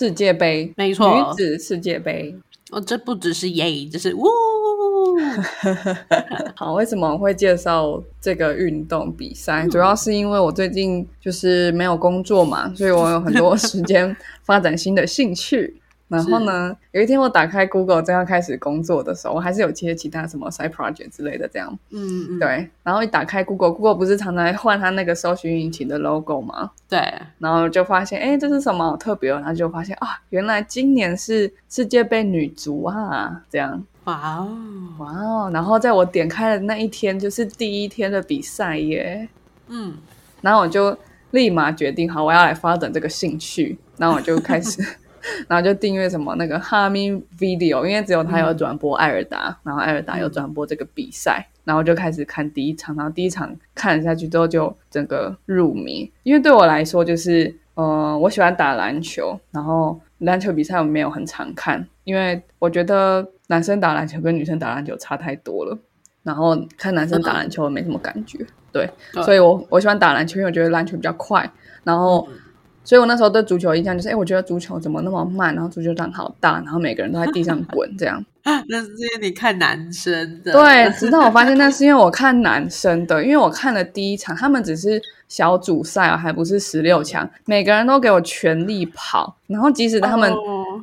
世界杯，没错女子世界杯。哦，这不只是耶，这是呜。好，为什么会介绍这个运动比赛？主要是因为我最近就是没有工作嘛，所以我有很多时间发展新的兴趣。然后呢，有一天我打开 Google 正要开始工作的时候，我还是有接其他什么 side project 之类的这样。嗯嗯，对，然后一打开 Google，Google 不是常常换它那个搜寻引擎的 logo 吗？对，然后就发现，哎，这是什么好特别？然后就发现啊，原来今年是世界杯女足啊，这样。哇哦，哇哦！然后在我点开的那一天，就是第一天的比赛耶。嗯，然后我就立马决定，好，我要来发展这个兴趣。然后我就开始，然后就订阅什么那个哈密 Video，因为只有他有转播艾尔达，然后艾尔达有转播这个比赛，然后就开始看第一场。然后第一场看了下去之后，就整个入迷。因为对我来说，就是呃，我喜欢打篮球，然后篮球比赛我没有很常看，因为我觉得。男生打篮球跟女生打篮球差太多了，然后看男生打篮球没什么感觉，对，所以我我喜欢打篮球，因为我觉得篮球比较快，然后，所以我那时候对足球印象就是，哎，我觉得足球怎么那么慢，然后足球场好大，然后每个人都在地上滚这样。那是因为你看男生的，对，直到我发现那是因为我看男生的，因为我看了第一场，他们只是小组赛啊，还不是十六强，每个人都给我全力跑，然后即使他们，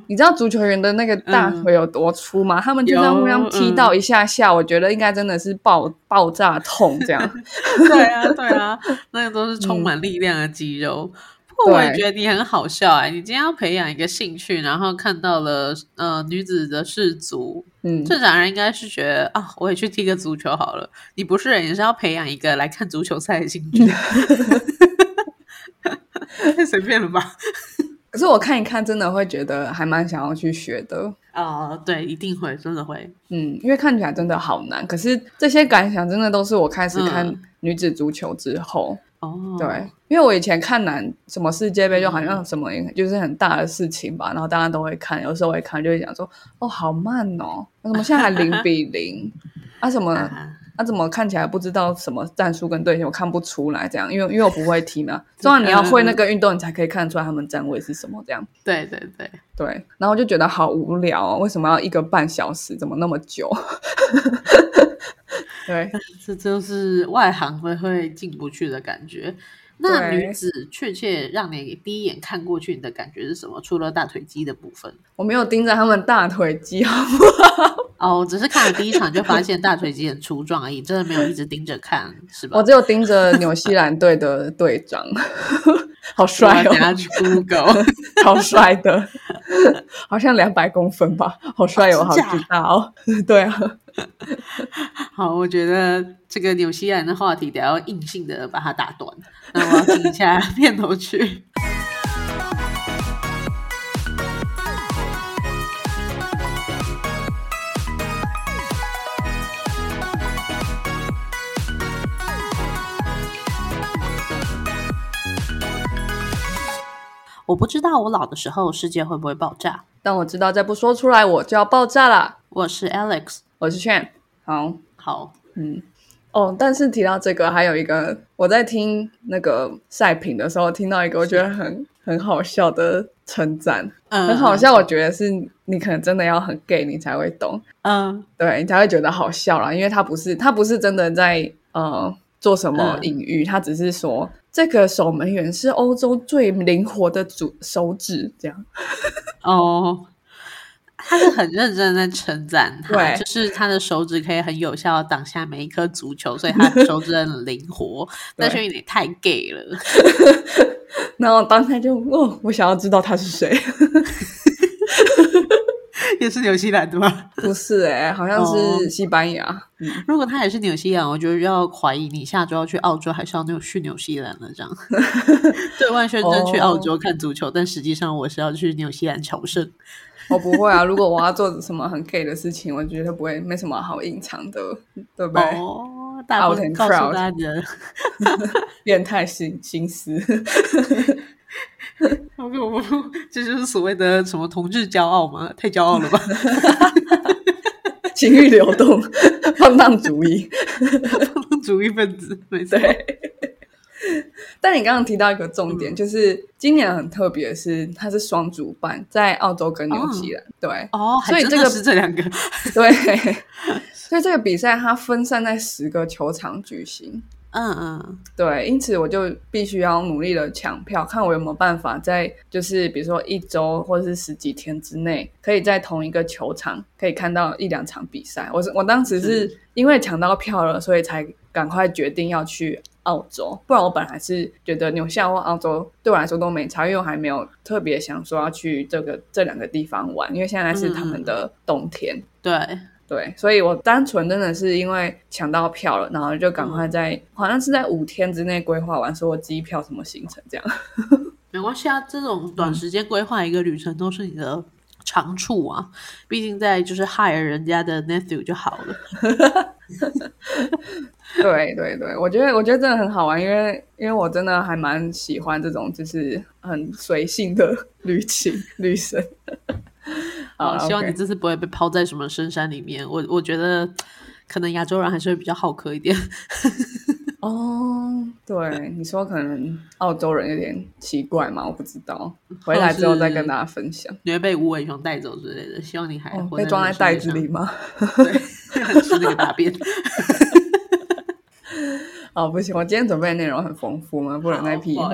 你知道足球员的那个大腿有多粗吗？他们就这样互相踢到一下下，我觉得应该真的是爆爆炸痛这样。对啊，对啊，那个都是充满 力量的肌肉。我也觉得你很好笑哎！你今天要培养一个兴趣，然后看到了呃女子的世足，嗯，正常人应该是觉得啊，我也去踢个足球好了。你不是，你是要培养一个来看足球赛的兴趣，太 随便了吧？可是我看一看，真的会觉得还蛮想要去学的哦。对，一定会，真的会，嗯，因为看起来真的好难。可是这些感想真的都是我开始看女子足球之后。哦，对，因为我以前看男什么世界杯，就好像什么就是很大的事情吧，然后大家都会看，有时候会看就会讲说，哦，好慢哦，那怎么现在还零比 零啊？什么啊？怎么看起来不知道什么战术跟队形，我看不出来这样，因为因为我不会踢嘛，重要你要会那个运动，你才可以看出来他们站位是什么这样。对对对对，然后就觉得好无聊哦，为什么要一个半小时？怎么那么久？对，这就是外行会会进不去的感觉。那女子确切让你第一眼看过去，你的感觉是什么？除了大腿肌的部分，我没有盯着他们大腿肌，好不好？哦，只是看了第一场就发现大腿肌很粗壮而已，真的没有一直盯着看，是吧？我只有盯着纽西兰队的队长，好帅哦！拿去 Google，超帅的，好像两百公分吧，好帅哦，好知道哦，对啊。好，我觉得这个纽西兰的话题得要硬性的把它打断。那我要听一下片头曲。我不知道我老的时候世界会不会爆炸，但我知道再不说出来我就要爆炸了。我是 Alex。我是 Chan，好。好，嗯，哦，但是提到这个，还有一个，我在听那个赛评的时候，听到一个我觉得很很好笑的称赞，很好笑。我觉得是你可能真的要很 gay，你才会懂，嗯，对你才会觉得好笑啦，因为他不是他不是真的在呃做什么隐喻，他只是说这个守门员是欧洲最灵活的主手指，这样，哦。他是很认真在称赞他，就是他的手指可以很有效挡下每一颗足球，所以他的手指很灵活。但是有点太 gay 了。然后当时就哦，我想要知道他是谁，也是纽西兰的吗？不是哎，好像是西班牙。如果他也是纽西兰，我觉得要怀疑你下周要去澳洲，还是要去纽西兰了？这样对外宣称去澳洲看足球，但实际上我是要去纽西兰朝圣。我不会啊！如果我要做什么很 gay 的事情，我觉得不会，没什么好隐藏的，对不对？哦，大声告诉大家，变态心心思。不不不，这就是所谓的什么同志骄傲吗？太骄傲了吧！情欲流动，放荡主义，放荡主义分子，没对。但你刚刚提到一个重点，就是今年很特别，是它是双主办，在澳洲跟纽西兰。对哦，所以这个是这两个。对，所以这个比赛它分散在十个球场举行。嗯嗯，对，因此我就必须要努力的抢票，看我有没有办法在就是比如说一周或者是十几天之内，可以在同一个球场可以看到一两场比赛。我是我当时是因为抢到票了，所以才赶快决定要去澳洲，不然我本来是觉得纽西兰或澳洲对我来说都没差，因为我还没有特别想说要去这个这两个地方玩，因为现在是他们的冬天。对。对，所以我单纯真的是因为抢到票了，然后就赶快在好像是在五天之内规划完所有机票什么行程这样。没关系啊，这种短时间规划一个旅程都是你的长处啊，毕竟在就是 hire 人家的 nephew 就好了。对对对，我觉得我觉得真的很好玩，因为因为我真的还蛮喜欢这种就是很随性的 旅行旅程。好，希望你这次不会被抛在什么深山里面。我我觉得可能亚洲人还是会比较好客一点。哦，对，你说可能澳洲人有点奇怪嘛？我不知道，回来之后再跟大家分享。你会被无尾熊带走之类的？希望你还被装在袋子里吗？吃那个大便。哦，不行，我今天准备的内容很丰富嘛，不能再屁话。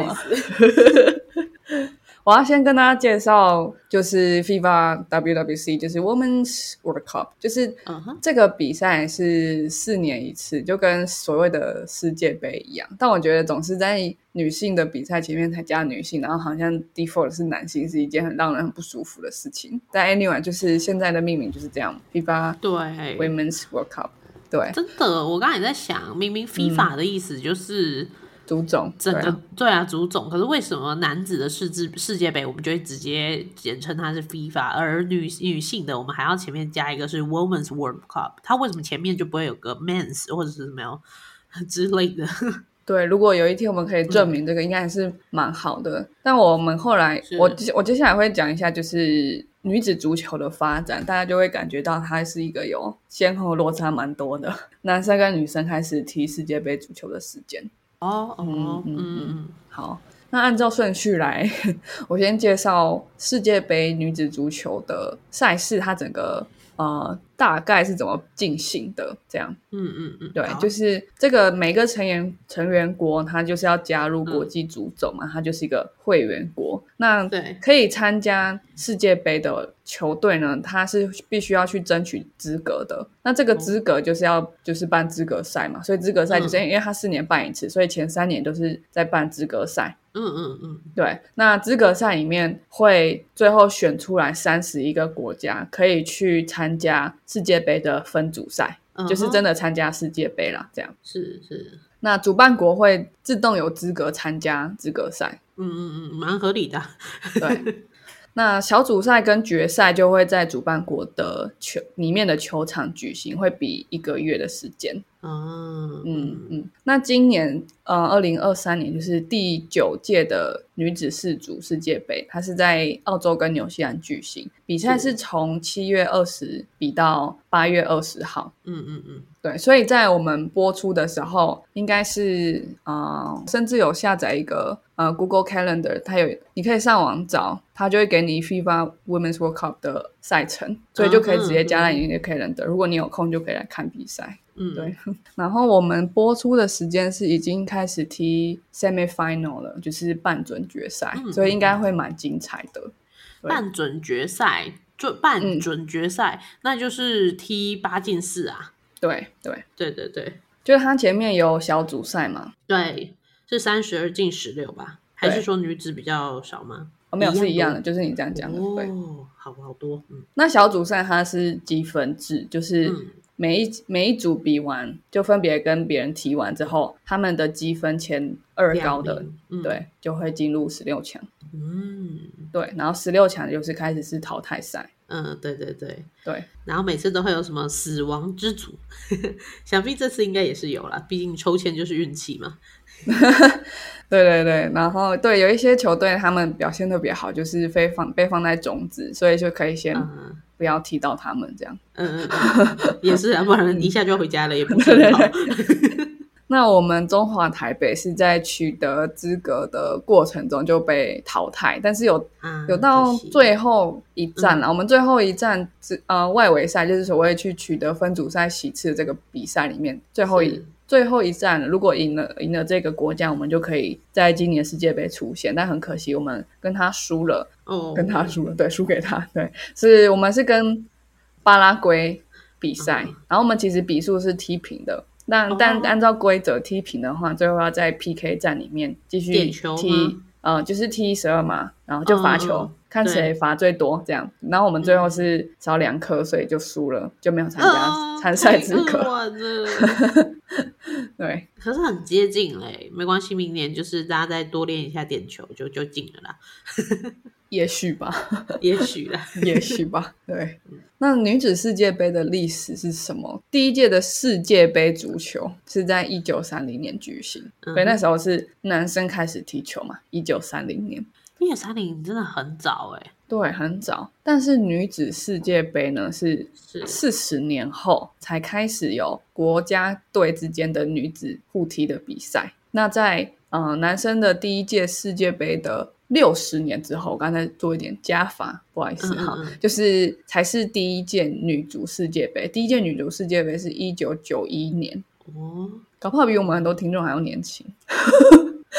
我要先跟大家介绍，就是 FIFA WWC，就是 Women's World Cup，就是这个比赛是四年一次，就跟所谓的世界杯一样。但我觉得总是在女性的比赛前面才加女性，然后好像 default 是男性，是一件很让人很不舒服的事情。但 anyway，就是现在的命名就是这样，FIFA 对 Women's World Cup，对，真的，我刚才也在想，明明 FIFA 的意思就是。足总，整个对啊，足总。可是为什么男子的世界世界杯，我们就会直接简称它是 FIFA，而女女性的，我们还要前面加一个是 Women's World Cup。它为什么前面就不会有个 Men's 或者是什么 之类的？对，如果有一天我们可以证明这个，应该还是蛮好的。但我们后来，我我接下来会讲一下，就是女子足球的发展，大家就会感觉到它是一个有先后落差蛮多的，男生跟女生开始踢世界杯足球的时间。哦，嗯嗯嗯，好，那按照顺序来，我先介绍世界杯女子足球的赛事，它整个呃。大概是怎么进行的？这样，嗯嗯嗯，对，就是这个每个成员成员国，它就是要加入国际足总嘛，它就是一个会员国。那对，可以参加世界杯的球队呢，它是必须要去争取资格的。那这个资格就是要就是办资格赛嘛，所以资格赛就是因为它四年办一次，所以前三年都是在办资格赛。嗯嗯嗯，对。那资格赛里面会最后选出来三十一个国家，可以去参加。世界杯的分组赛就是真的参加世界杯啦，这样是是。那主办国会自动有资格参加资格赛，嗯嗯嗯，蛮合理的。对，那小组赛跟决赛就会在主办国的球里面的球场举行，会比一个月的时间。哦，嗯嗯，那今年呃，二零二三年就是第九届的女子世足世界杯，它是在澳洲跟纽西兰举行，比赛是从七月二十比到八月二十号。嗯嗯嗯，对，所以在我们播出的时候，应该是啊，甚至有下载一个呃 Google Calendar，它有你可以上网找，它就会给你 FIFA Women's World Cup 的赛程，所以就可以直接加在你的 Calendar，如果你有空就可以来看比赛。嗯，对。然后我们播出的时间是已经开始踢 semi final 了，就是半准决赛，所以应该会蛮精彩的。半准决赛就半准决赛，那就是踢八进四啊。对对对对对，就是它前面有小组赛嘛？对，是三十二进十六吧？还是说女子比较少吗？哦，没有，是一样的，就是你这样讲的。哦，好好多。嗯，那小组赛它是积分制，就是。每一每一组比完，就分别跟别人踢完之后，他们的积分前二高的，对，就会进入十六强。嗯，对，然后十六强就是开始是淘汰赛。嗯，对对对对。然后每次都会有什么死亡之组，想必这次应该也是有了，毕竟抽签就是运气嘛。对对对，然后对有一些球队他们表现特别好，就是被放被放在种子，所以就可以先。不要提到他们这样，嗯嗯，也是啊，不然一下就要回家了，也不是很好。那我们中华台北是在取得资格的过程中就被淘汰，但是有有到最后一站了。我们最后一站是呃外围赛，就是所谓去取得分组赛席次的这个比赛里面，最后一最后一站，如果赢了赢了这个国家，我们就可以在今年世界杯出现。但很可惜，我们跟他输了，哦，跟他输了，对，输给他，对，是我们是跟巴拉圭比赛，然后我们其实比数是踢平的。那但按照规则踢平的话，最后要在 PK 战里面继续踢，呃，就是踢十二码，然后就罚球，看谁罚最多这样。然后我们最后是少两颗，所以就输了，就没有参加参赛资格。对，可是很接近嘞，没关系，明年就是大家再多练一下点球，就就进了啦。也许吧，也许啦，也许吧。对，那女子世界杯的历史是什么？第一届的世界杯足球是在一九三零年举行，所以那时候是男生开始踢球嘛。一九三零年，一九三零真的很早哎，对，很早。但是女子世界杯呢，是四十年后才开始有国家队之间的女子互踢的比赛。那在嗯，男生的第一届世界杯的。六十年之后，我刚才做一点加法，不好意思哈，就是才是第一届女足世界杯。第一届女足世界杯是一九九一年哦，搞不好比我们很多听众还要年轻。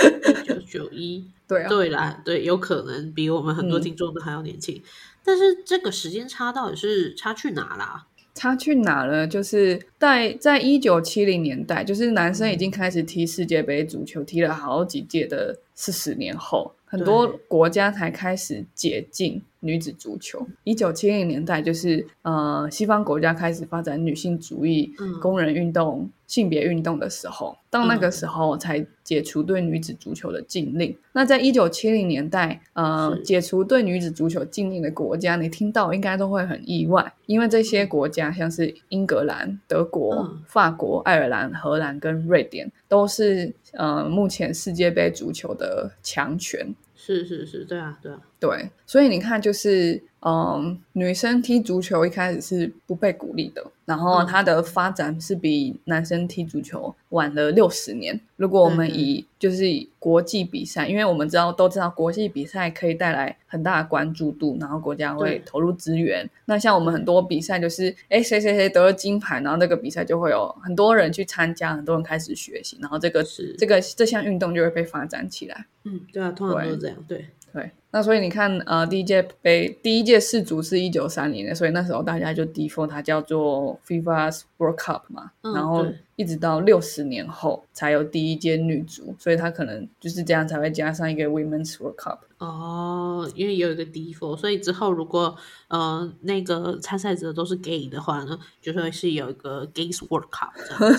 一九九一，对啊，对啦，对，有可能比我们很多听众都还要年轻。但是这个时间差到底是差去哪啦？差去哪了？就是在在一九七零年代，就是男生已经开始踢世界杯足球，踢了好几届的四十年后。很多国家才开始解禁女子足球。一九七零年代，就是呃，西方国家开始发展女性主义、工人运动、性别运动的时候，到那个时候才解除对女子足球的禁令。那在一九七零年代，呃，解除对女子足球禁令的国家，你听到应该都会很意外，因为这些国家像是英格兰、德国、法国、爱尔兰、荷兰跟瑞典，都是呃目前世界杯足球的强权。是是是，对啊，对啊，对，所以你看，就是嗯，女生踢足球一开始是不被鼓励的，然后它的发展是比男生踢足球晚了六十年。如果我们以就是以国际比赛，因为我们知道都知道国际比赛可以带来很大的关注度，然后国家会投入资源。那像我们很多比赛就是，哎，谁谁谁得了金牌，然后那个比赛就会有很多人去参加，很多人开始学习，然后这个是这个这项运动就会被发展起来。嗯，对啊，通常都是这样，对。对，那所以你看，呃，第一届杯第一届世足是一九三零年，所以那时候大家就 default 它叫做 FIFA World Cup 嘛，然后一直到六十年后才有第一届女足，所以它可能就是这样才会加上一个 Women's World Cup。哦，因为有一个 default，所以之后如果呃那个参赛者都是 gay 的话呢，就会是有一个 Gays World Cup，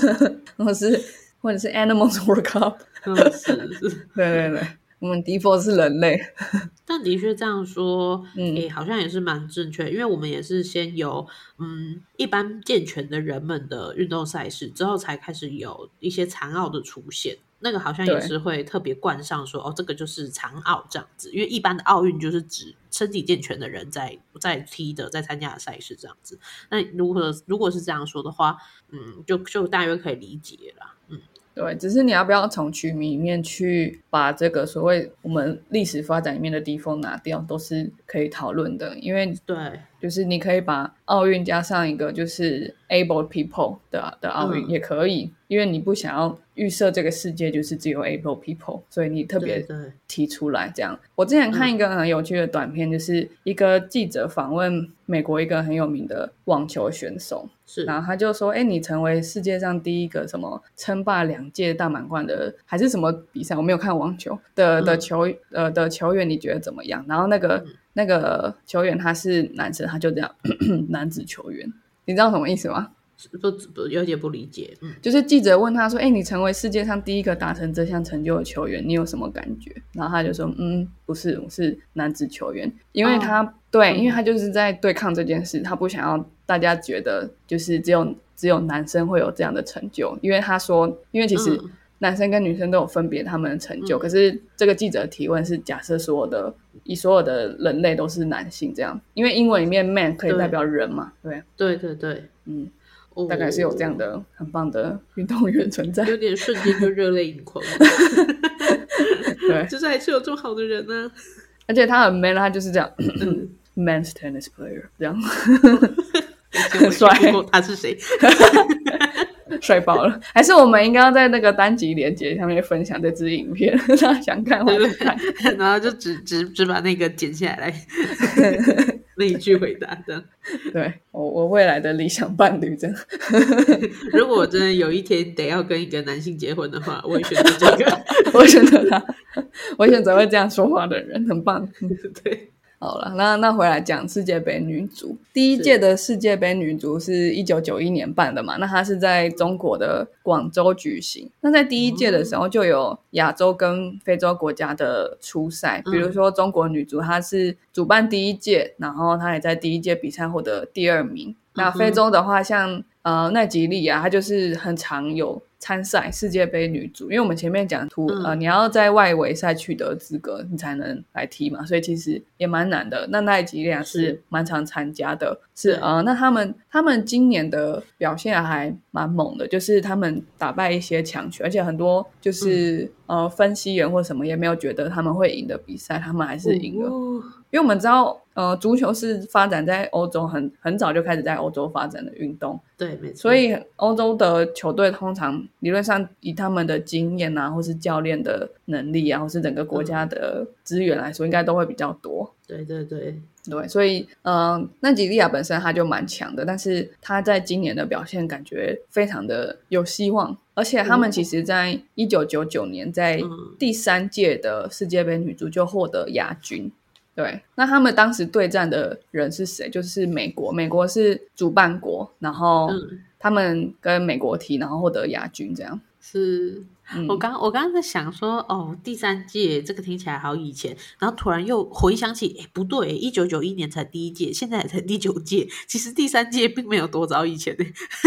或者是或者是 Animals World Cup，是是，对对 对。我们 default 是人类，但的确这样说，诶，好像也是蛮正确。因为我们也是先有嗯一般健全的人们的运动赛事，之后才开始有一些残奥的出现。那个好像也是会特别冠上说，哦，这个就是残奥这样子。因为一般的奥运就是指身体健全的人在在踢的，在参加的赛事这样子。那如果如果是这样说的话，嗯，就就大约可以理解了，嗯。对，只是你要不要从曲名里面去把这个所谓我们历史发展里面的地方拿掉，都是可以讨论的。因为对，就是你可以把奥运加上一个就是 able people 的的奥运也可以，因为你不想要预设这个世界就是只有 able people，所以你特别提出来这样。我之前看一个很有趣的短片，就是一个记者访问美国一个很有名的网球选手。是，然后他就说：“哎，你成为世界上第一个什么称霸两届大满贯的，还是什么比赛？我没有看网球的的球呃的球员，你觉得怎么样？”然后那个那个球员他是男生，他就这样男子球员，你知道什么意思吗？不不有点不理解。嗯，就是记者问他说：“哎，你成为世界上第一个达成这项成就的球员，你有什么感觉？”然后他就说：“嗯，不是，我是男子球员，因为他对，因为他就是在对抗这件事，他不想要。”大家觉得就是只有只有男生会有这样的成就，因为他说，因为其实男生跟女生都有分别他们的成就，可是这个记者提问是假设所有的以所有的人类都是男性这样，因为英文里面 man 可以代表人嘛，对，对对对，嗯，大概是有这样的很棒的运动员存在，有点瞬间就热泪盈眶。对，就是还是有这么好的人呢。而且他很 man，他就是这样，man's tennis player 这样，很帅。他是谁？帅爆了！还是我们应该要在那个单集连接下面分享这支影片，大家想看就看，然后就只只只把那个剪下来，那一句回答这样。对我我未来的理想伴侣这样。如果我真的有一天得要跟一个男性结婚的话，我会选择这个，我选择他，我选择会这样说话的人，很棒。对。好了，那那回来讲世界杯女足，第一届的世界杯女足是一九九一年办的嘛？那它是在中国的广州举行。那在第一届的时候，就有亚洲跟非洲国家的初赛，比如说中国女足，它是主办第一届，然后它也在第一届比赛获得第二名。那非洲的话，像呃奈吉利亚，它就是很常有。参赛世界杯女足，因为我们前面讲图呃，你要在外围赛取得资格，你才能来踢嘛，所以其实也蛮难的。那奈吉利亚是蛮常参加的，是呃，那他们他们今年的表现还蛮猛的，就是他们打败一些强权，而且很多就是呃分析员或什么也没有觉得他们会赢的比赛，他们还是赢了。因为我们知道，呃，足球是发展在欧洲很很早就开始在欧洲发展的运动，对，没错。所以欧洲的球队通常理论上以他们的经验啊，或是教练的能力啊，或是整个国家的资源来说，应该都会比较多。对对对对，所以，嗯，那吉利亚本身他就蛮强的，但是他在今年的表现感觉非常的有希望，而且他们其实在一九九九年在第三届的世界杯女足就获得亚军。对，那他们当时对战的人是谁？就是美国，美国是主办国，然后他们跟美国踢，然后获得亚军，这样是。我刚我刚刚在想说，哦，第三届这个听起来好以前，然后突然又回想起，哎，不对，一九九一年才第一届，现在才第九届，其实第三届并没有多早以前呢。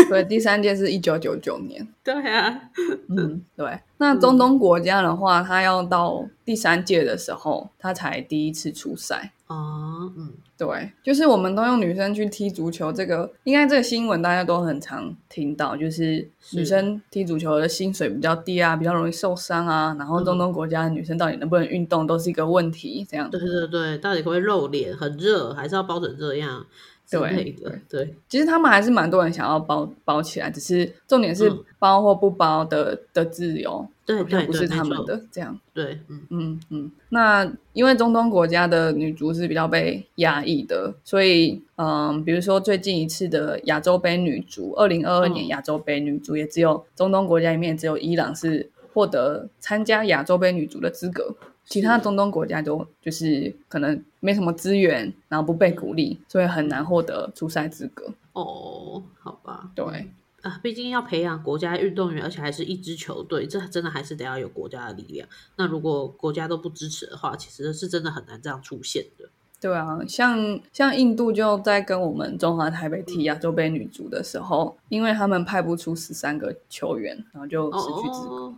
对，第三届是一九九九年。对啊，嗯，对。那中东国家的话，他要到第三届的时候，他才第一次出赛。哦，嗯。对，就是我们都用女生去踢足球，这个应该这个新闻大家都很常听到，就是女生踢足球的薪水比较低啊，比较容易受伤啊，然后中东国家的女生到底能不能运动都是一个问题，这样。对对对，到底会不会露脸？很热，还是要包成这样？对对对，其实他们还是蛮多人想要包包起来，只是重点是包或不包的的自由，对对，不是他们的这样。对，嗯嗯嗯。那因为中东国家的女足是比较被压抑的，所以嗯，比如说最近一次的亚洲杯女足，二零二二年亚洲杯女足也只有中东国家里面只有伊朗是获得参加亚洲杯女足的资格。其他中东国家都就是可能没什么资源，然后不被鼓励，所以很难获得出赛资格。哦，好吧，对啊，毕竟要培养国家运动员，而且还是一支球队，这真的还是得要有国家的力量。那如果国家都不支持的话，其实是真的很难这样出现的。对啊，像像印度就在跟我们中华台北踢亚洲杯女足的时候，因为他们派不出十三个球员，然后就失去资格。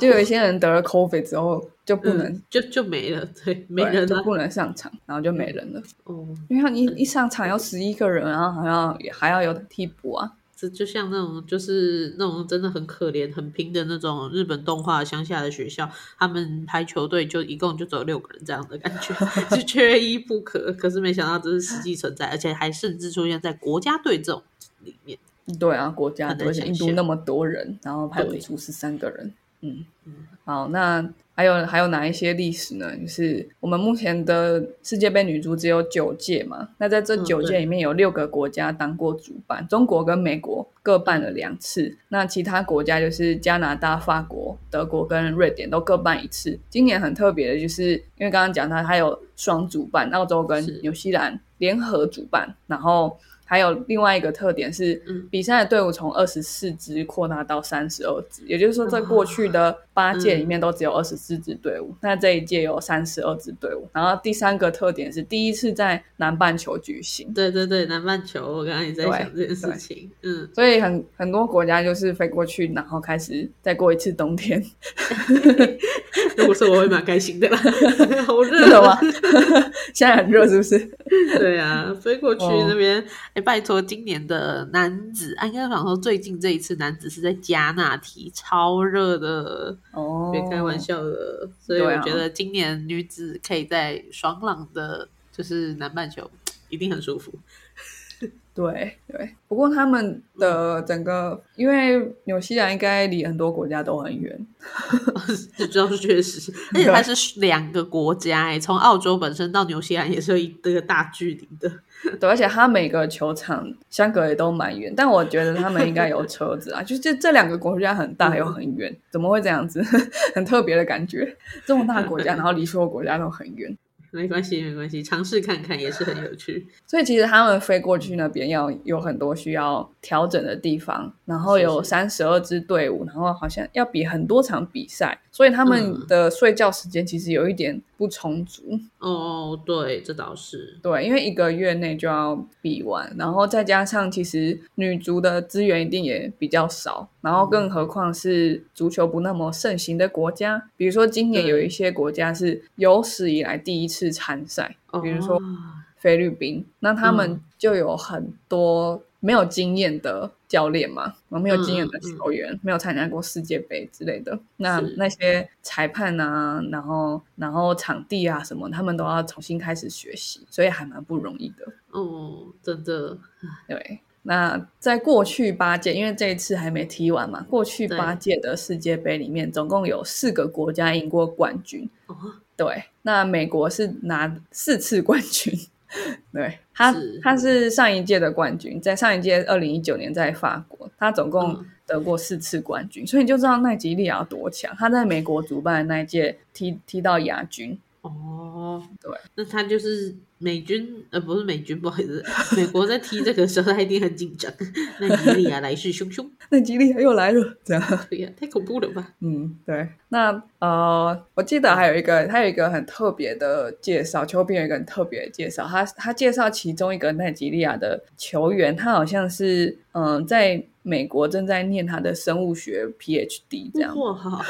就有一些人得了 COVID 之后就不能，就就没了，对，没人就不能上场，然后就没人了。哦，因为你一一上场要十一个人，然后好像也还要有替补啊。这就像那种就是那种真的很可怜、很拼的那种日本动画乡下的学校，他们排球队就一共就只有六个人这样的感觉，就缺一不可。可是没想到这是实际存在，而且还甚至出现在国家队这种里面。对啊，国家队，印度那么多人，然后排不出十三个人。嗯嗯，好，那还有还有哪一些历史呢？就是我们目前的世界杯女足只有九届嘛，那在这九届里面有六个国家当过主办，中国跟美国各办了两次，那其他国家就是加拿大、法国、德国跟瑞典都各办一次。今年很特别的，就是因为刚刚讲到它有双主办，澳洲跟纽西兰联合主办，然后。还有另外一个特点是，比赛的队伍从二十四支扩大到三十二支，也就是说，在过去的八届里面都只有二十四支队伍，那这一届有三十二支队伍。然后第三个特点是，第一次在南半球举行。对对对，南半球，我刚刚也在想这件事情。嗯，所以很很多国家就是飞过去，然后开始再过一次冬天。如果说我会蛮开心的啦，好热吗？现在很热是不是？对啊，飞过去那边。哎，拜托，今年的男子，应该讲说最近这一次男子是在加纳提，超热的哦，别开玩笑了。所以我觉得今年女子可以在爽朗的，就是南半球，一定很舒服。对对，不过他们的整个，因为纽西兰应该离很多国家都很远，这倒是确实，而且它是两个国家哎，从澳洲本身到纽西兰也是一个大距离的。对，而且它每个球场相隔也都蛮远，但我觉得他们应该有 车子啊，就是这两个国家很大又很远，怎么会这样子？很特别的感觉，这么大国家，然后离所有国家都很远。没关系，没关系，尝试看看也是很有趣。所以其实他们飞过去那边要有很多需要调整的地方，然后有三十二支队伍，然后好像要比很多场比赛，所以他们的睡觉时间其实有一点不充足。哦，对，这倒是。对，因为一个月内就要比完，然后再加上其实女足的资源一定也比较少，然后更何况是足球不那么盛行的国家，比如说今年有一些国家是有史以来第一次。次参赛，比如说菲律宾，那他们就有很多没有经验的教练嘛，没有经验的球员，没有参加过世界杯之类的。那那些裁判啊，然后然后场地啊什么，他们都要重新开始学习，所以还蛮不容易的。哦，真的，对。那在过去八届，因为这一次还没踢完嘛，过去八届的世界杯里面，总共有四个国家赢过冠军。对，那美国是拿四次冠军，对他他是上一届的冠军，在上一届二零一九年在法国，他总共得过四次冠军，所以你就知道奈吉利亚多强。他在美国主办的那一届踢踢到亚军。哦，对，那他就是美军，呃，不是美军，不好意思，美国在踢这个时候他一定很紧张。奈吉利亚来势汹汹，奈吉利亚又来了，这样，对呀，太恐怖了吧？嗯，对。那呃，我记得还有一个，他有一个很特别的介绍，球评有一个很特别的介绍，他他介绍其中一个奈吉利亚的球员，他好像是嗯，在美国正在念他的生物学 PhD，这样，哇，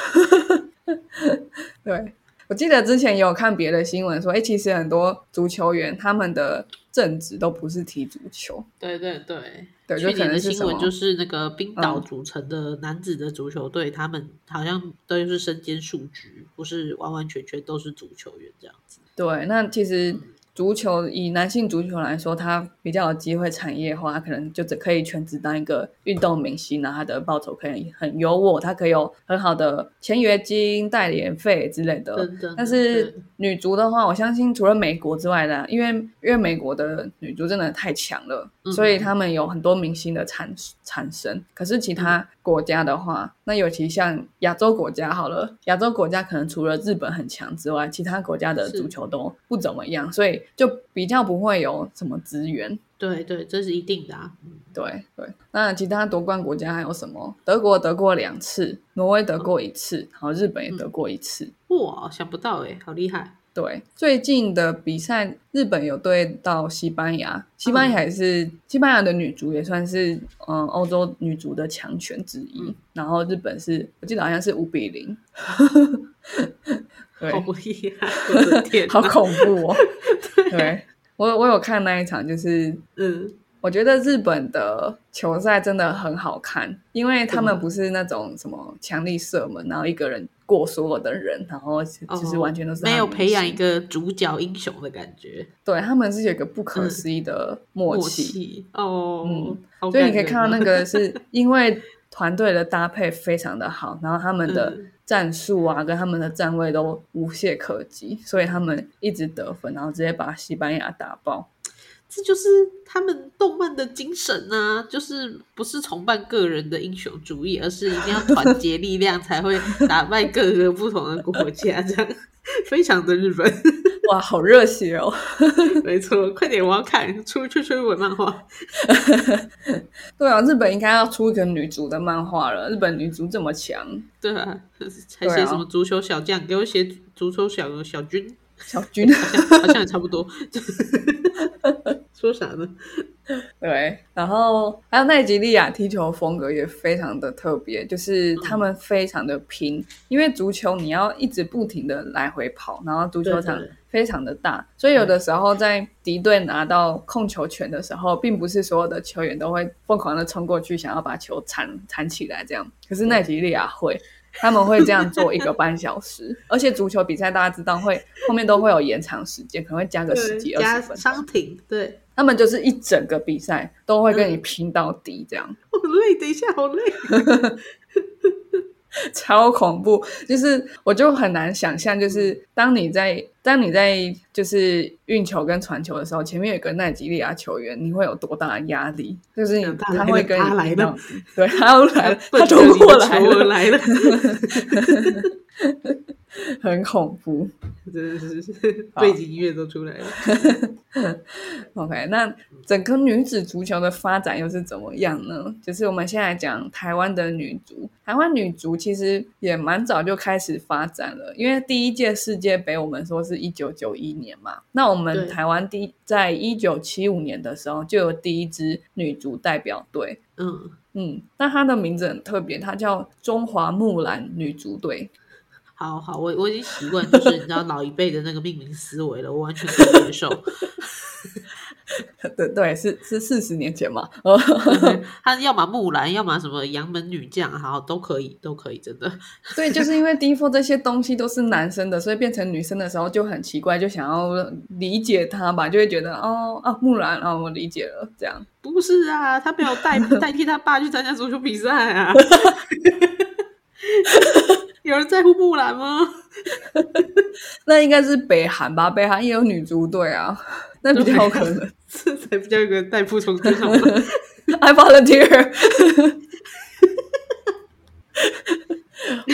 对。我记得之前有看别的新闻说，哎，其实很多足球员他们的正职都不是踢足球。对对对，对，去年的新闻就是那个冰岛组成的男子的足球队，他们好像都是身兼数职，不是完完全全都是足球员这样子。对，那其实。足球以男性足球来说，他比较有机会产业化，他可能就只可以全职当一个运动明星，然后他的报酬可以很优渥，他可以有很好的签约金、代言费之类的。但是女足的话，我相信除了美国之外的，因为因为美国的女足真的太强了，所以他们有很多明星的产产生。可是其他国家的话，那尤其像亚洲国家好了，亚洲国家可能除了日本很强之外，其他国家的足球都不怎么样，所以。就比较不会有什么资源，对对，这是一定的啊。对对，那其他夺冠国家还有什么？德国得过两次，挪威得过一次，然后日本也得过一次。哇，想不到哎，好厉害！对，最近的比赛，日本有对到西班牙，西班牙也是西班牙的女足也算是嗯欧洲女足的强权之一。然后日本是我记得好像是五比零。好厉害！我的天，好恐怖哦！对我，我有看那一场，就是嗯，我觉得日本的球赛真的很好看，因为他们不是那种什么强力射门，然后一个人过所有的人，然后其实完全都是没有培养一个主角英雄的感觉。对他们是有一个不可思议的默契哦，嗯，所以你可以看到那个 是因为团队的搭配非常的好，然后他们的。战术啊，跟他们的站位都无懈可击，所以他们一直得分，然后直接把西班牙打爆。这就是他们动漫的精神啊！就是不是崇拜个人的英雄主义，而是一定要团结力量才会打败各个不同的国家，这样非常的日本。哇，好热血哦！没错，快点，我要看出出出一本漫画。对啊，日本应该要出一个女足的漫画了。日本女足这么强，对啊，还写什么足球小将？给我写足球小小军，小军好像好像也差不多。说啥呢？对，然后还有奈吉利亚踢球风格也非常的特别，就是他们非常的拼，因为足球你要一直不停的来回跑，然后足球场非常的大，所以有的时候在敌队拿到控球权的时候，并不是所有的球员都会疯狂的冲过去想要把球铲铲起来这样，可是奈吉利亚会。他们会这样做一个半小时，而且足球比赛大家知道会后面都会有延长时间，可能会加个十几二十分伤停。对，他们就是一整个比赛都会跟你拼到底，这样。好累，等一下，好累。超恐怖，就是我就很难想象，就是当你在当你在就是运球跟传球的时候，前面有个奈吉利亚球员，你会有多大的压力？就是他会跟他来的，对，他 要来了，他冲过来了，来了。很恐怖，真的是背景音乐都出来了。OK，那整个女子足球的发展又是怎么样呢？就是我们现在讲台湾的女足，台湾女足其实也蛮早就开始发展了，因为第一届世界杯我们说是一九九一年嘛，那我们台湾第在一九七五年的时候就有第一支女足代表队，嗯嗯，那她的名字很特别，她叫中华木兰女足队。好好，我我已经习惯，就是你知道老一辈的那个命名思维了，我完全可以接受。对对，是是四十年前嘛。他要么木兰，要么什么杨门女将，好都可以，都可以，真的。对，就是因为 default 这些东西都是男生的，所以变成女生的时候就很奇怪，就想要理解他吧，就会觉得哦啊木兰啊，我理解了，这样。不是啊，他没有代 代替他爸去参加足球比赛啊。有人在乎木兰吗？那应该是北韩吧，北韩也有女足队啊，那比较可能，这 才不叫一个代步从。I volunteer。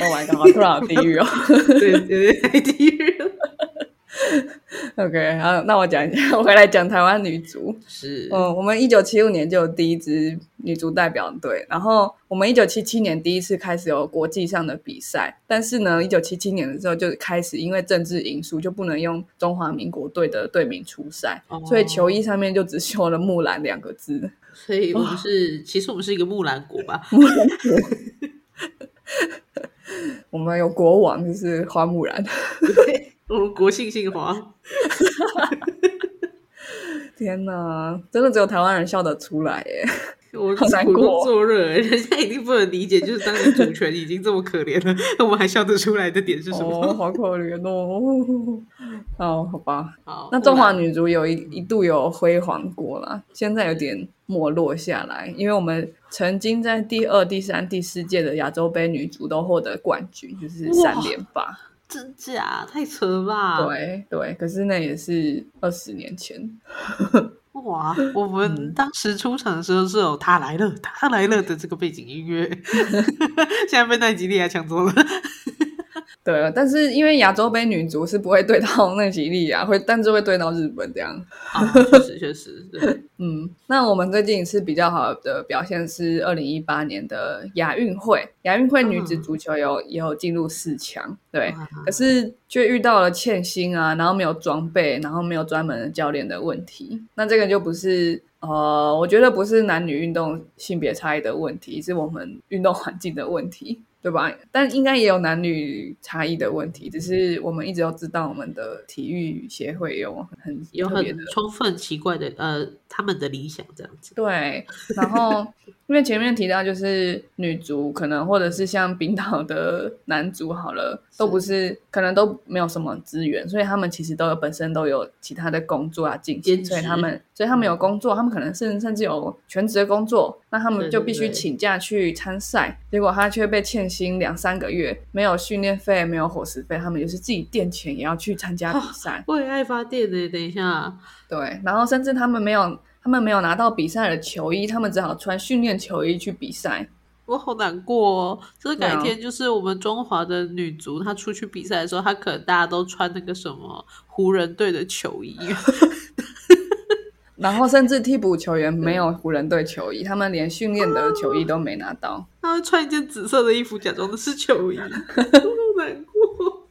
Oh my god！突然好地狱哦，对，有点太地狱了。OK，好，那我讲一下，我回来讲台湾女足。是，嗯，我们一九七五年就有第一支女足代表队，然后我们一九七七年第一次开始有国际上的比赛，但是呢，一九七七年的时候就开始因为政治因素就不能用中华民国队的队名出赛，所以球衣上面就只绣了“木兰”两个字。所以我们是，其实我们是一个木兰国吧？木兰国。我们有国王，就是花木兰。我们国姓姓花，天哪，真的只有台湾人笑得出来耶！我好难过，坐热，人家一定不能理解，就是当你主权已经这么可怜了，我们还笑得出来的点是什么？好可怜哦！哦，好吧，好，那中华女足有一一度有辉煌过了，现在有点没落下来，因为我们曾经在第二、第三、第四届的亚洲杯女足都获得冠军，就是三连霸。真假太扯了吧？对对，可是那也是二十年前。哇，我们当时出场的时候是有他来了，他来了的这个背景音乐，现在被奈吉利亚抢走了。对，但是因为亚洲杯女足是不会对到 那吉利亚，会但是会对到日本这样。确实确实，嗯。那我们最近一次比较好的表现是二零一八年的亚运会，亚运会女子足球有也有进入四强，对。可是却遇到了欠薪啊，然后没有装备，然后没有专门的教练的问题。那这个就不是呃，我觉得不是男女运动性别差异的问题，是我们运动环境的问题。对吧？但应该也有男女差异的问题，只是我们一直都知道，我们的体育协会有很有很充分奇怪的呃。他们的理想这样子，对。然后，因为前面提到，就是女足可能，或者是像冰岛的男足，好了，都不是，可能都没有什么资源，所以他们其实都有本身都有其他的工作啊进行，所以他们，所以他们有工作，他们可能甚甚至有全职的工作，那他们就必须请假去参赛，结果他却被欠薪两三个月，没有训练费，没有伙食费，他们就是自己垫钱也要去参加比赛，为爱发电呢。等一下。对，然后甚至他们没有，他们没有拿到比赛的球衣，他们只好穿训练球衣去比赛。我好难过，哦，这改天就是我们中华的女足，她出去比赛的时候，她可能大家都穿那个什么湖人队的球衣，然后甚至替补球员没有湖人队球衣，他们连训练的球衣都没拿到，他会穿一件紫色的衣服，假装的是球衣，好难过。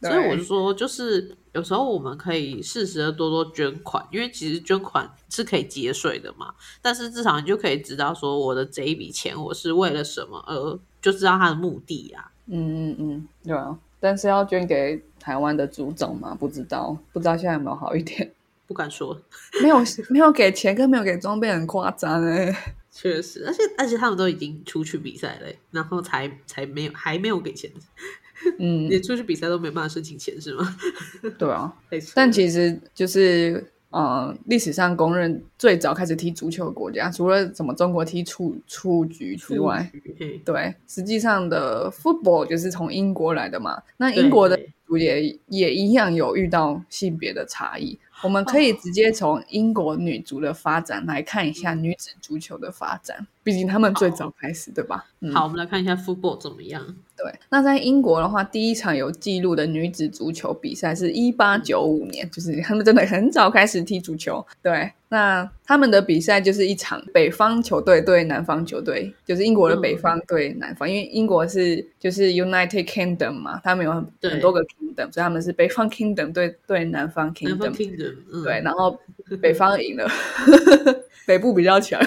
所以我就说，就是有时候我们可以适时的多多捐款，因为其实捐款是可以节税的嘛。但是至少你就可以知道说，我的这一笔钱我是为了什么，而就知道它的目的呀。嗯嗯嗯，对啊。但是要捐给台湾的祖宗吗？不知道，不知道现在有没有好一点。不敢说，没有没有给钱跟没有给装备很夸张哎。确实，而且而且他们都已经出去比赛了，然后才才没有还没有给钱，嗯，连出去比赛都没有办法申请钱是吗？对啊，但其实就是呃，历史上公认最早开始踢足球的国家，除了什么中国踢蹴蹴局之外，对，实际上的 football 就是从英国来的嘛。那英国的也也一样有遇到性别的差异。我们可以直接从英国女足的发展来看一下女子足球的发展，毕竟他们最早开始，对吧？好，我们来看一下 football 怎么样。对，那在英国的话，第一场有记录的女子足球比赛是一八九五年，就是他们真的很早开始踢足球。对，那他们的比赛就是一场北方球队对南方球队，就是英国的北方对南方，因为英国是就是 United Kingdom 嘛，他们有很很多个 kingdom，所以他们是北方 kingdom 对对南方 kingdom，对，然后北方赢了，北部比较强。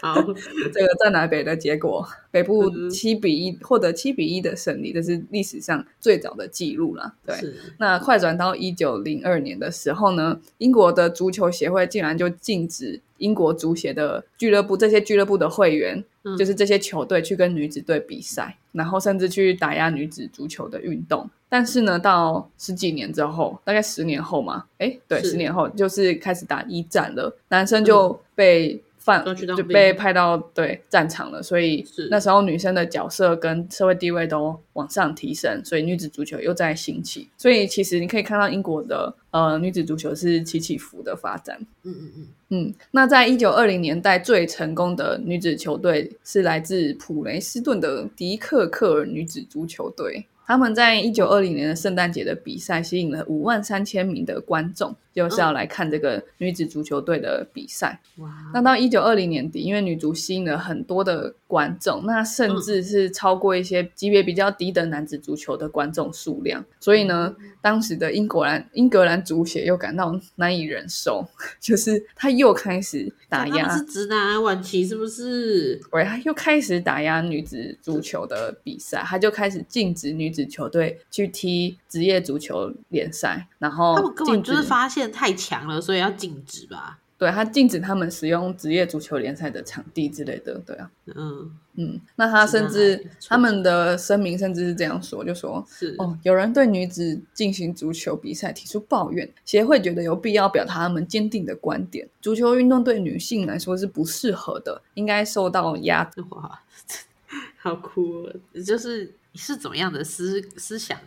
好，这个在南北的结果，北部七比一获得七比一的胜利，这是历史上最早的记录了。对，那快转到一九零二年的时候呢，英国的足球协会竟然就禁止英国足协的俱乐部这些俱乐部的会员，就是这些球队去跟女子队比赛，然后甚至去打压女子足球的运动。但是呢，到十几年之后，大概十年后嘛，哎，对，十年后就是开始打一战了，男生就被。放就被派到对战场了，所以那时候女生的角色跟社会地位都往上提升，所以女子足球又在兴起。所以其实你可以看到英国的呃女子足球是起起伏的发展。嗯嗯嗯嗯。那在一九二零年代最成功的女子球队是来自普雷斯顿的迪克克尔女子足球队。他们在一九二零年的圣诞节的比赛吸引了五万三千名的观众，就是要来看这个女子足球队的比赛。哇！那到一九二零年底，因为女足吸引了很多的观众，那甚至是超过一些级别比较低的男子足球的观众数量，所以呢，当时的英国兰英格兰足协又感到难以忍受，就是他又开始打压，是直男晚期是不是？对，他又开始打压女子足球的比赛，他就开始禁止女子。球队去踢职业足球联赛，然后他们根本就是发现太强了，所以要禁止吧？对他禁止他们使用职业足球联赛的场地之类的，对啊，嗯嗯，那他甚至他们的声明甚至是这样说，就说是哦，有人对女子进行足球比赛提出抱怨，协会觉得有必要表达他们坚定的观点，足球运动对女性来说是不适合的，应该受到压制。哇，好酷，就是。是怎么样的思思想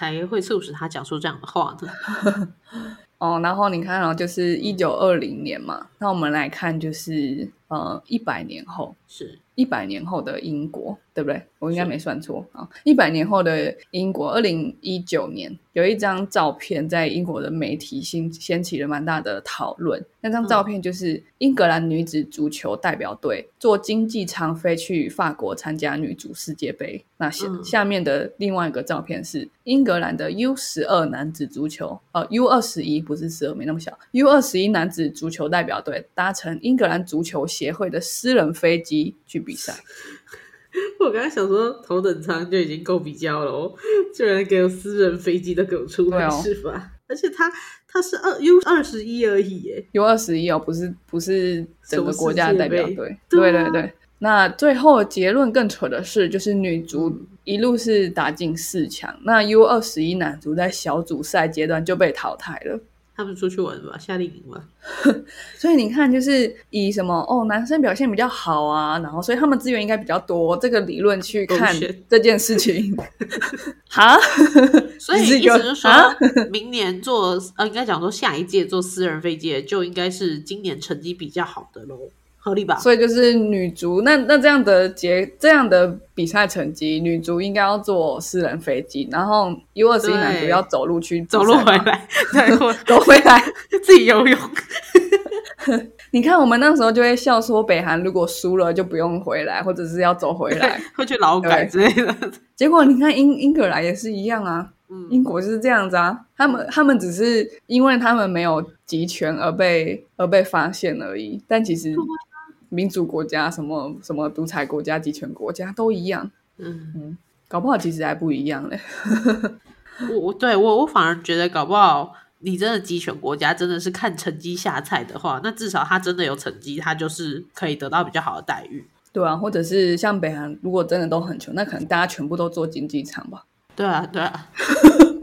才会促使他讲出这样的话呢？哦，然后你看哦，就是一九二零年嘛，那我们来看，就是呃，一百年后是。一百年后的英国，对不对？我应该没算错啊！一百年后的英国，二零一九年有一张照片在英国的媒体掀掀起了蛮大的讨论。那张照片就是英格兰女子足球代表队坐经济舱飞去法国参加女足世界杯。那下下面的另外一个照片是英格兰的 U 十二男子足球，呃，U 二十一不是十二，没那么小，U 二十一男子足球代表队搭乘英格兰足球协会的私人飞机去。比赛，我刚才想说头等舱就已经够比较了哦，居然给我私人飞机都给我出来是吧？而且他他是二 U 二十一而已耶，U 二十一哦，不是不是整个国家代表队，对对对。那最后结论更扯的是，就是女足一路是打进四强，那 U 二十一男足在小组赛阶段就被淘汰了。他们出去玩吧，夏令营嘛。所以你看，就是以什么哦，男生表现比较好啊，然后所以他们资源应该比较多，这个理论去看这件事情。哈，所以意思是说，明年做呃，应该讲说下一届做私人飞机就应该是今年成绩比较好的喽。合理吧？所以就是女足，那那这样的结这样的比赛成绩，女足应该要坐私人飞机，然后 U 二十一男足要走路去走路回来，对，走回来自己游泳。你看我们那时候就会笑说，北韩如果输了就不用回来，或者是要走回来，会去劳改之类的。结果你看英英格兰也是一样啊。英国就是这样子啊，他们他们只是因为他们没有集权而被而被发现而已，但其实民主国家什么什么独裁国家、集权国家都一样。嗯嗯，搞不好其实还不一样嘞。我我对我我反而觉得搞不好，你真的集权国家真的是看成绩下菜的话，那至少他真的有成绩，他就是可以得到比较好的待遇。对啊，或者是像北韩，如果真的都很穷，那可能大家全部都做经济舱吧。对啊，对啊，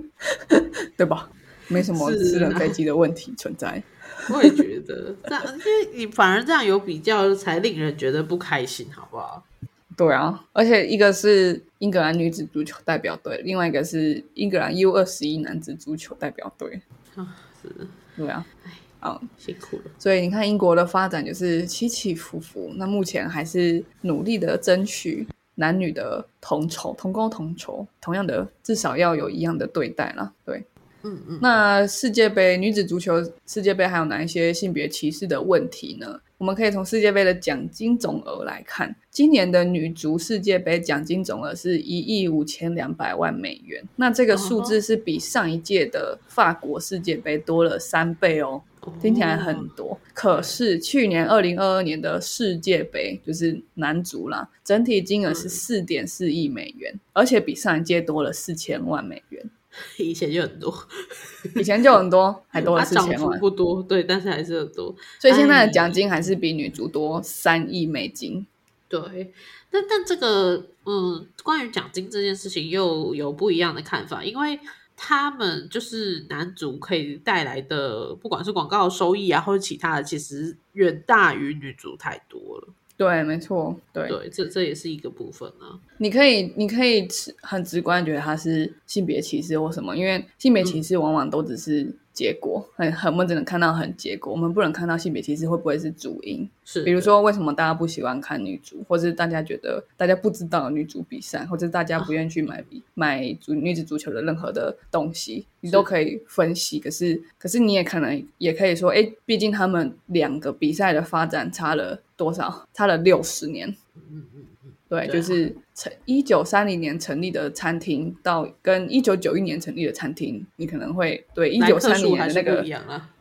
对吧？没什么私人飞机的问题存在。我也觉得这样，因为你反而这样有比较，才令人觉得不开心，好不好？对啊，而且一个是英格兰女子足球代表队，另外一个是英格兰 U 二十一男子足球代表队。啊，是，对啊，啊，辛苦了。所以你看，英国的发展就是起起伏伏，那目前还是努力的争取。男女的同酬、同工同酬，同样的至少要有一样的对待啦。对，嗯嗯。那世界杯女子足球世界杯还有哪一些性别歧视的问题呢？我们可以从世界杯的奖金总额来看，今年的女足世界杯奖金总额是一亿五千两百万美元，那这个数字是比上一届的法国世界杯多了三倍哦。听起来很多，可是去年二零二二年的世界杯就是男足啦，整体金额是四点四亿美元，而且比上一届多了四千万美元。以前就很多，以前就很多，还多了四千万，不多，对，但是还是很多。所以现在的奖金还是比女足多三亿美金。对，但但这个，嗯，关于奖金这件事情又有不一样的看法，因为。他们就是男主可以带来的，不管是广告收益啊，或者其他的，其实远大于女主太多了。对，没错，对，对，这这也是一个部分啊。你可以，你可以很直观觉得它是性别歧视或什么，因为性别歧视往往都只是。结果很很，我们只能看到很结果，我们不能看到性别歧视会不会是主因。是，比如说为什么大家不喜欢看女足，或者大家觉得大家不知道女足比赛，或者大家不愿意去买买足女子足球的任何的东西，你都可以分析。可是，可是你也可能也可以说，哎，毕竟他们两个比赛的发展差了多少？差了六十年。嗯嗯。对，就是成一九三零年成立的餐厅，到跟一九九一年成立的餐厅，你可能会对一九三零年的那个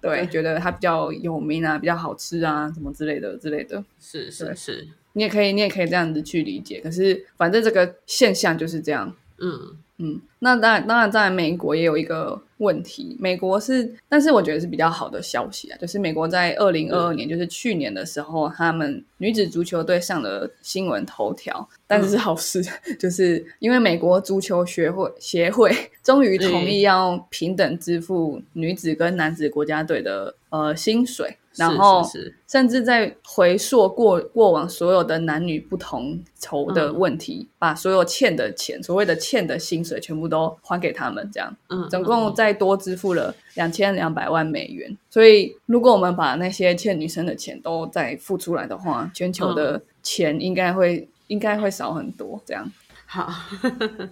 对，觉得它比较有名啊，比较好吃啊，什么之类的之类的。是是是，你也可以，你也可以这样子去理解。可是，反正这个现象就是这样。嗯。嗯，那当然，当然，在美国也有一个问题。美国是，但是我觉得是比较好的消息啊，就是美国在二零二二年，就是去年的时候，他们女子足球队上了新闻头条，但是是好事，就是因为美国足球学会协会终于同意要平等支付女子跟男子国家队的呃薪水。然后，甚至在回溯过过往所有的男女不同酬的问题，把所有欠的钱，所谓的欠的薪水，全部都还给他们，这样，嗯，总共再多支付了两千两百万美元。所以，如果我们把那些欠女生的钱都再付出来的话，全球的钱应该会应该会少很多，这样。好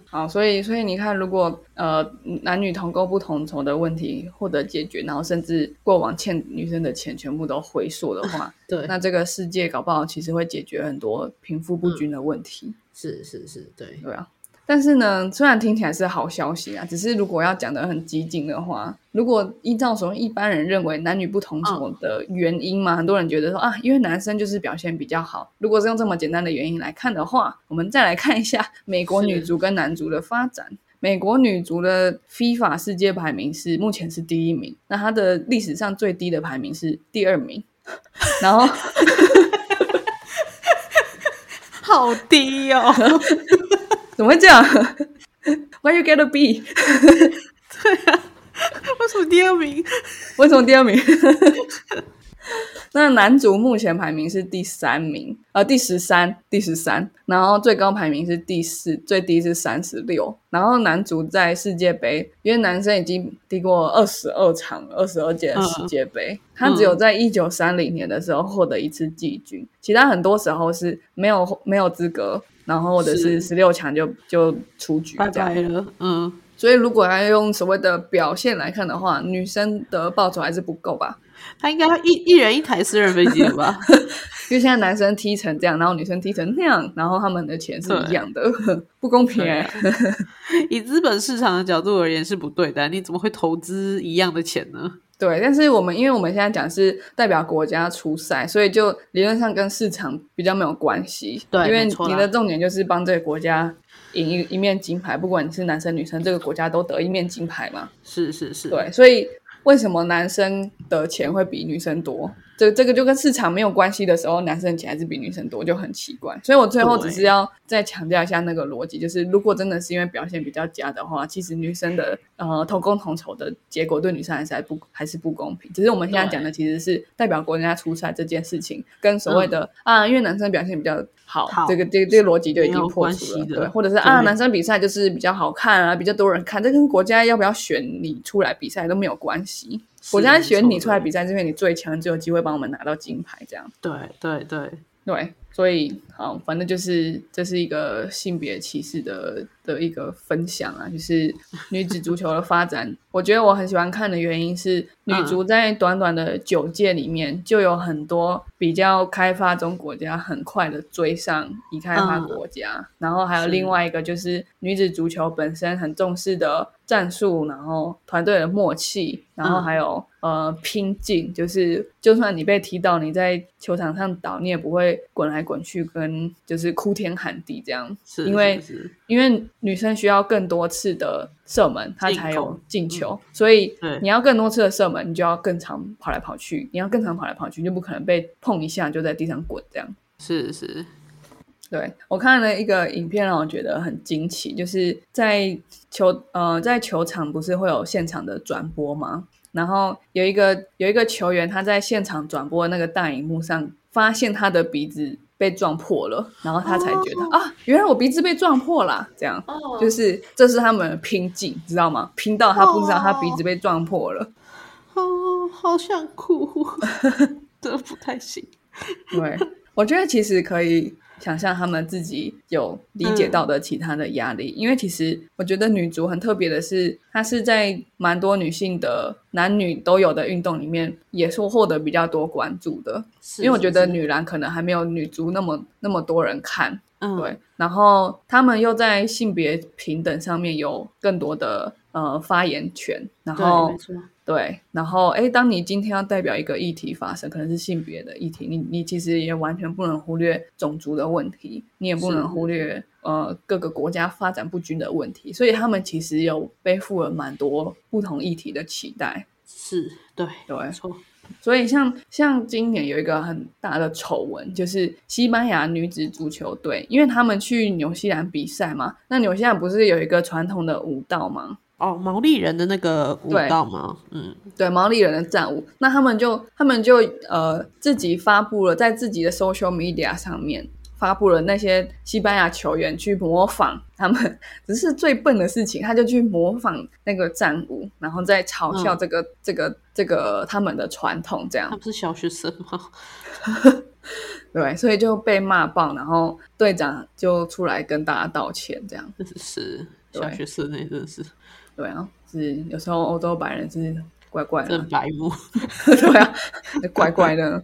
好，所以所以你看，如果呃男女同工不同酬的问题获得解决，然后甚至过往欠女生的钱全部都回溯的话，对，那这个世界搞不好其实会解决很多贫富不均的问题。是是是，对对啊。但是呢，虽然听起来是好消息啊，只是如果要讲的很激进的话，如果依照说一般人认为男女不同酬的原因嘛，很多人觉得说啊，因为男生就是表现比较好。如果是用这么简单的原因来看的话，我们再来看一下 美国女足跟男足的发展。美国女足的 FIFA 世界排名是目前是第一名，那它的历史上最低的排名是第二名，然后好低哦。怎么会这样？Why you get a B？对啊，为什么第二名？为什么第二名？那男足目前排名是第三名，呃，第十三，第十三。然后最高排名是第四，最低是三十六。然后男足在世界杯，因为男生已经踢过二十二场、二十二届世界杯，他只有在一九三零年的时候获得一次季军，其他很多时候是没有没有资格。然后或者是十六强就就出局拜拜了，嗯，所以如果要用所谓的表现来看的话，女生的报酬还是不够吧？他应该一一人一台私人飞机了吧？因为现在男生踢成这样，然后女生踢成那样，然后他们的钱是一样的，不公平哎！以资本市场的角度而言是不对的，你怎么会投资一样的钱呢？对，但是我们因为我们现在讲是代表国家出赛，所以就理论上跟市场比较没有关系。对，因为你的重点就是帮这个国家赢一一面金牌，不管你是男生女生，这个国家都得一面金牌嘛。是是是，对，所以为什么男生的钱会比女生多？这这个就跟市场没有关系的时候，男生钱还是比女生多，就很奇怪。所以我最后只是要再强调一下那个逻辑，就是如果真的是因为表现比较佳的话，其实女生的呃同工同酬的结果对女生还是还不还是不公平。只是我们现在讲的其实是代表国家出赛这件事情，跟所谓的啊，因为男生表现比较好，这个这个这个逻辑就已经破除了，对，或者是啊，男生比赛就是比较好看啊，比较多人看，这跟国家要不要选你出来比赛都没有关系。国家选你出来比赛，是因为你最强，就有机会帮我们拿到金牌。这样，对对对对，所以好，反正就是这是一个性别歧视的。的一个分享啊，就是 女子足球的发展。我觉得我很喜欢看的原因是，女足在短短的九届里面，就有很多比较开发中国家很快的追上已开发国家。然后还有另外一个就是女子足球本身很重视的战术，然后团队的默契，然后还有呃拼劲，就是就算你被踢到，你在球场上倒，你也不会滚来滚去，跟就是哭天喊地这样，因为因为。女生需要更多次的射门，她才有进球。所以你要更多次的射门，你就要更长跑来跑去。你要更长跑来跑去，就不可能被碰一下就在地上滚这样。是是，对我看了一个影片，让我觉得很惊奇，就是在球呃在球场不是会有现场的转播吗？然后有一个有一个球员他在现场转播那个大荧幕上发现他的鼻子。被撞破了，然后他才觉得啊，原来我鼻子被撞破了。这样，就是这是他们拼劲，知道吗？拼到他不知道他鼻子被撞破了。哦，好想哭，这不太行。对，我觉得其实可以。想象他们自己有理解到的其他的压力，因为其实我觉得女足很特别的是，她是在蛮多女性的男女都有的运动里面，也是获得比较多关注的。因为我觉得女篮可能还没有女足那么那么多人看，对。然后他们又在性别平等上面有更多的呃发言权，然后。对，然后哎，当你今天要代表一个议题发生，可能是性别的议题，你你其实也完全不能忽略种族的问题，你也不能忽略呃各个国家发展不均的问题，所以他们其实有背负了蛮多不同议题的期待。是，对，对，错。所以像像今年有一个很大的丑闻，就是西班牙女子足球队，因为他们去纽西兰比赛嘛，那纽西兰不是有一个传统的舞蹈吗？哦，毛利人的那个舞蹈吗？嗯，对，毛利人的战舞。那他们就他们就呃自己发布了，在自己的 social media 上面发布了那些西班牙球员去模仿他们，只是最笨的事情，他就去模仿那个战舞，然后再嘲笑这个这个这个他们的传统，这样。他不是小学生吗？对，所以就被骂爆，然后队长就出来跟大家道歉，这样。是小学生那真的是。对啊，是有时候欧洲白人是怪怪的，白目，对啊，怪怪的。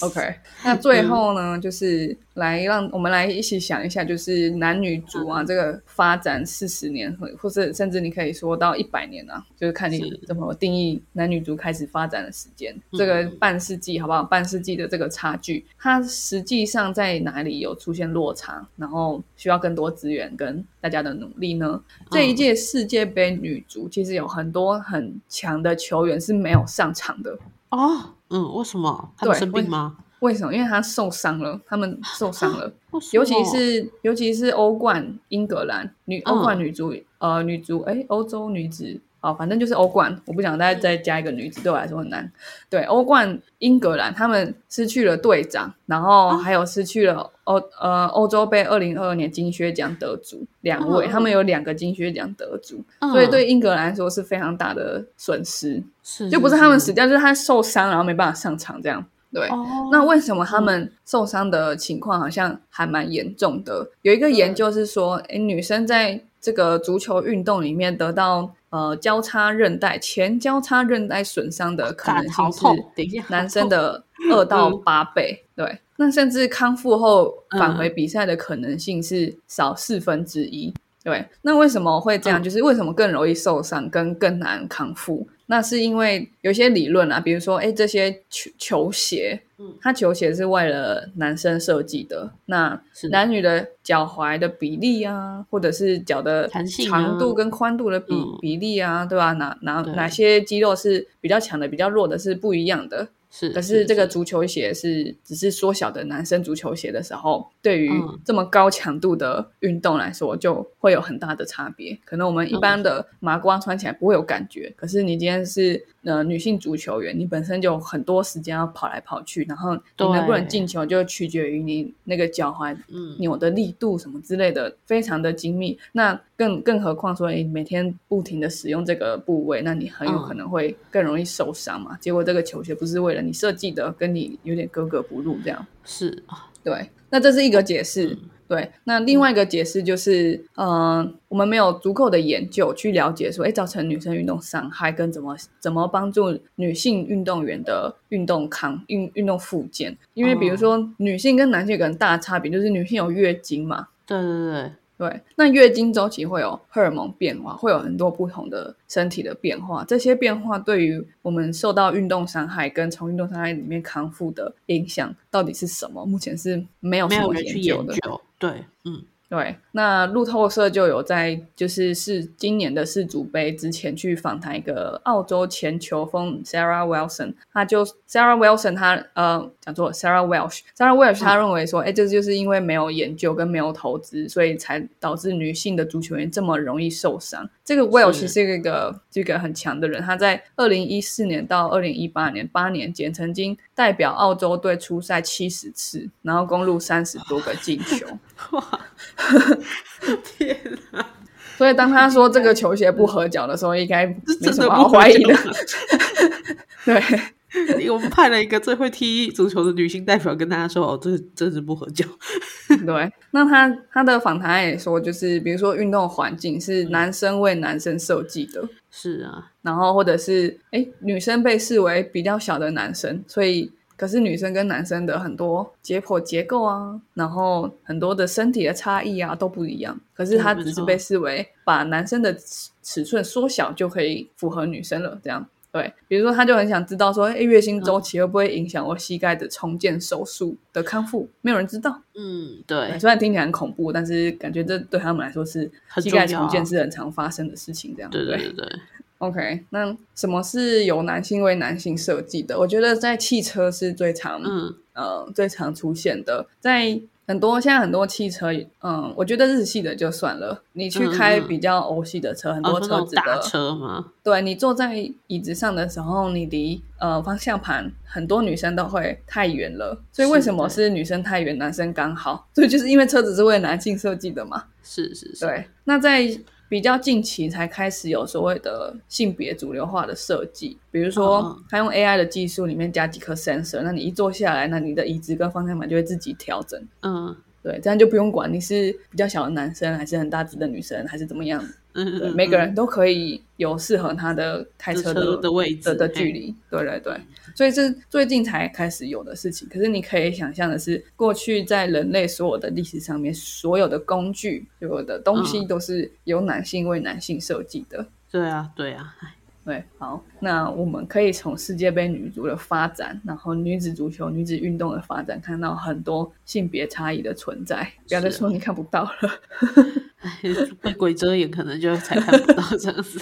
OK，那最后呢，就是来让我们来一起想一下，就是男女足啊，这个发展四十年，或或者甚至你可以说到一百年啊，就是看你怎么定义男女足开始发展的时间，这个半世纪好不好？半世纪的这个差距，它实际上在哪里有出现落差？然后需要更多资源跟大家的努力呢？这一届世界杯女足其实有很多很强的球员是没有上场的哦。嗯，为什么？他们生病吗？为什么？因为他受伤了，他们受伤了。尤其是尤其是欧冠，英格兰女欧冠女足，呃，女足，哎，欧洲女子，哦，反正就是欧冠。我不想再再加一个女子，对我来说很难。对，欧冠英格兰，他们失去了队长，然后还有失去了欧呃欧洲杯二零二二年金靴奖得主两位，他们有两个金靴奖得主，所以对英格兰来说是非常大的损失。是，就不是他们死掉，就是他受伤，然后没办法上场这样。对，那为什么他们受伤的情况好像还蛮严重的？有一个研究是说，哎，女生在这个足球运动里面得到呃交叉韧带前交叉韧带损伤的可能性是男生的二到八倍。对，那甚至康复后返回比赛的可能性是少四分之一。对，那为什么会这样？就是为什么更容易受伤，跟更难康复？那是因为有些理论啊，比如说，哎，这些球球鞋，嗯，它球鞋是为了男生设计的，那男女的脚踝的比例啊，或者是脚的长度跟宽度的比比例啊，对吧？哪哪哪些肌肉是比较强的，比较弱的是不一样的。是，可是这个足球鞋是只是缩小的男生足球鞋的时候，对于这么高强度的运动来说，就会有很大的差别。可能我们一般的麻瓜穿起来不会有感觉，可是你今天是呃女性足球员，你本身就很多时间要跑来跑去，然后你能不能进球就取决于你那个脚踝扭的力度什么之类的，非常的精密。那更更何况说，你每天不停的使用这个部位，那你很有可能会更容易受伤嘛。结果这个球鞋不是为了你设计的，跟你有点格格不入，这样是啊，对。那这是一个解释，对。那另外一个解释就是，嗯，我们没有足够的研究去了解说，哎，造成女生运动伤害跟怎么怎么帮助女性运动员的运动康运运动复健。因为比如说，女性跟男性有个很大的差别，就是女性有月经嘛，对对对。对，那月经周期会有荷尔蒙变化，会有很多不同的身体的变化。这些变化对于我们受到运动伤害跟从运动伤害里面康复的影响到底是什么？目前是没有什么研究的。对，嗯。对，那路透社就有在就是是今年的世足杯之前去访谈一个澳洲前球风 Sarah Wilson，他就 Sarah Wilson 他呃讲错 Sarah Welsh，Sarah Welsh 他认为说，哎，这就是因为没有研究跟没有投资，所以才导致女性的足球员这么容易受伤。这个 Welsh 是一个这个很强的人，他在二零一四年到二零一八年八年间，曾经代表澳洲队出赛七十次，然后攻入三十多个进球。哇！天哪！所以当他说这个球鞋不合脚的时候，应该没什么好怀疑的。对，我们派了一个最会踢足球的女性代表跟大家说：“哦，这真是不合脚。”对，那他他的访谈也说，就是比如说运动环境是男生为男生设计的，是啊，然后或者是哎女生被视为比较小的男生，所以。可是女生跟男生的很多解剖结构啊，然后很多的身体的差异啊都不一样。可是他只是被视为把男生的尺寸缩小就可以符合女生了，这样对。比如说，他就很想知道说，哎，月经周期会不会影响我膝盖的重建手术的康复？没有人知道。嗯，对。虽然听起来很恐怖，但是感觉这对他们来说是膝盖重建是很常发生的事情，这样对对对。OK，那什么是由男性为男性设计的？我觉得在汽车是最常，嗯，呃，最常出现的。在很多现在很多汽车，嗯，我觉得日系的就算了。你去开比较欧系的车，很多车子的车吗？对你坐在椅子上的时候，你离呃方向盘，很多女生都会太远了。所以为什么是女生太远，男生刚好？所以就是因为车子是为男性设计的嘛。是是是。对，那在。比较近期才开始有所谓的性别主流化的设计，比如说他用 AI 的技术里面加几颗 sensor，那你一坐下来，那你的椅子跟方向盘就会自己调整。嗯，对，这样就不用管你是比较小的男生，还是很大只的女生，还是怎么样。嗯，对，每个人都可以有适合他的开车的的位置的距离。对对对，所以是最近才开始有的事情。可是你可以想象的是，过去在人类所有的历史上面，所有的工具、所有的东西都是由男性为男性设计的。对啊，对啊。对，好，那我们可以从世界杯女足的发展，然后女子足球、女子运动的发展，看到很多性别差异的存在。不要再说你看不到了。被鬼遮眼，可能就才看不到这样子。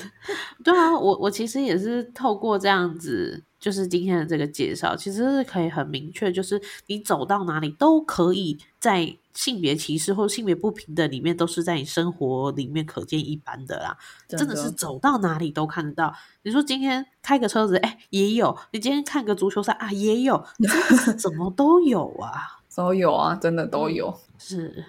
对啊，我我其实也是透过这样子，就是今天的这个介绍，其实是可以很明确，就是你走到哪里都可以在性别歧视或性别不平等里面，都是在你生活里面可见一斑的啦。真的是走到哪里都看得到。你说今天开个车子，哎，也有；你今天看个足球赛啊，也有。怎么都有啊？都有啊，真的都有。是。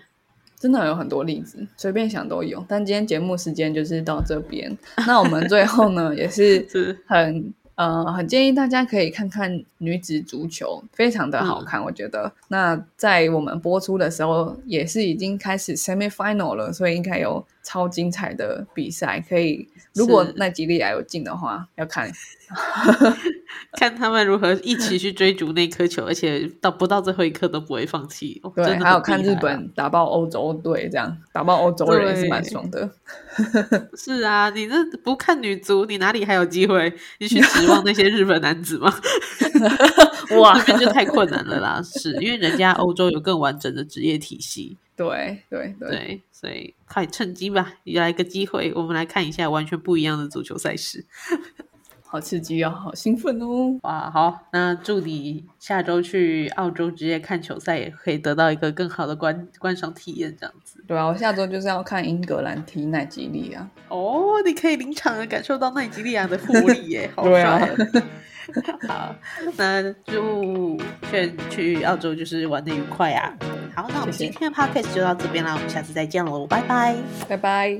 真的有很多例子，随便想都有。但今天节目时间就是到这边，那我们最后呢也是 很呃很建议大家可以看看女子足球，非常的好看，我觉得。那在我们播出的时候也是已经开始 semi final 了，所以应该有超精彩的比赛可以。如果那吉利亚有进的话，要看。看他们如何一起去追逐那颗球，而且到不到最后一刻都不会放弃。对，还有看日本打爆欧洲队，这样打爆欧洲人也是蛮爽的。是啊，你这不看女足，你哪里还有机会？你去指望那些日本男子吗？哇，那边就太困难了啦！是因为人家欧洲有更完整的职业体系。对对对，所以快趁机吧，来个机会，我们来看一下完全不一样的足球赛事。好刺激哦！好兴奋哦！哇，好，那祝你下周去澳洲直接看球赛，也可以得到一个更好的观观赏体验，这样子。对啊，我下周就是要看英格兰踢奈吉利亚。哦，你可以临场的感受到奈吉利亚的魄力耶！对啊。好，那祝劝去澳洲就是玩的愉快啊！好，那我们今天的 podcast 就到这边啦，我们下次再见喽，拜拜，拜拜。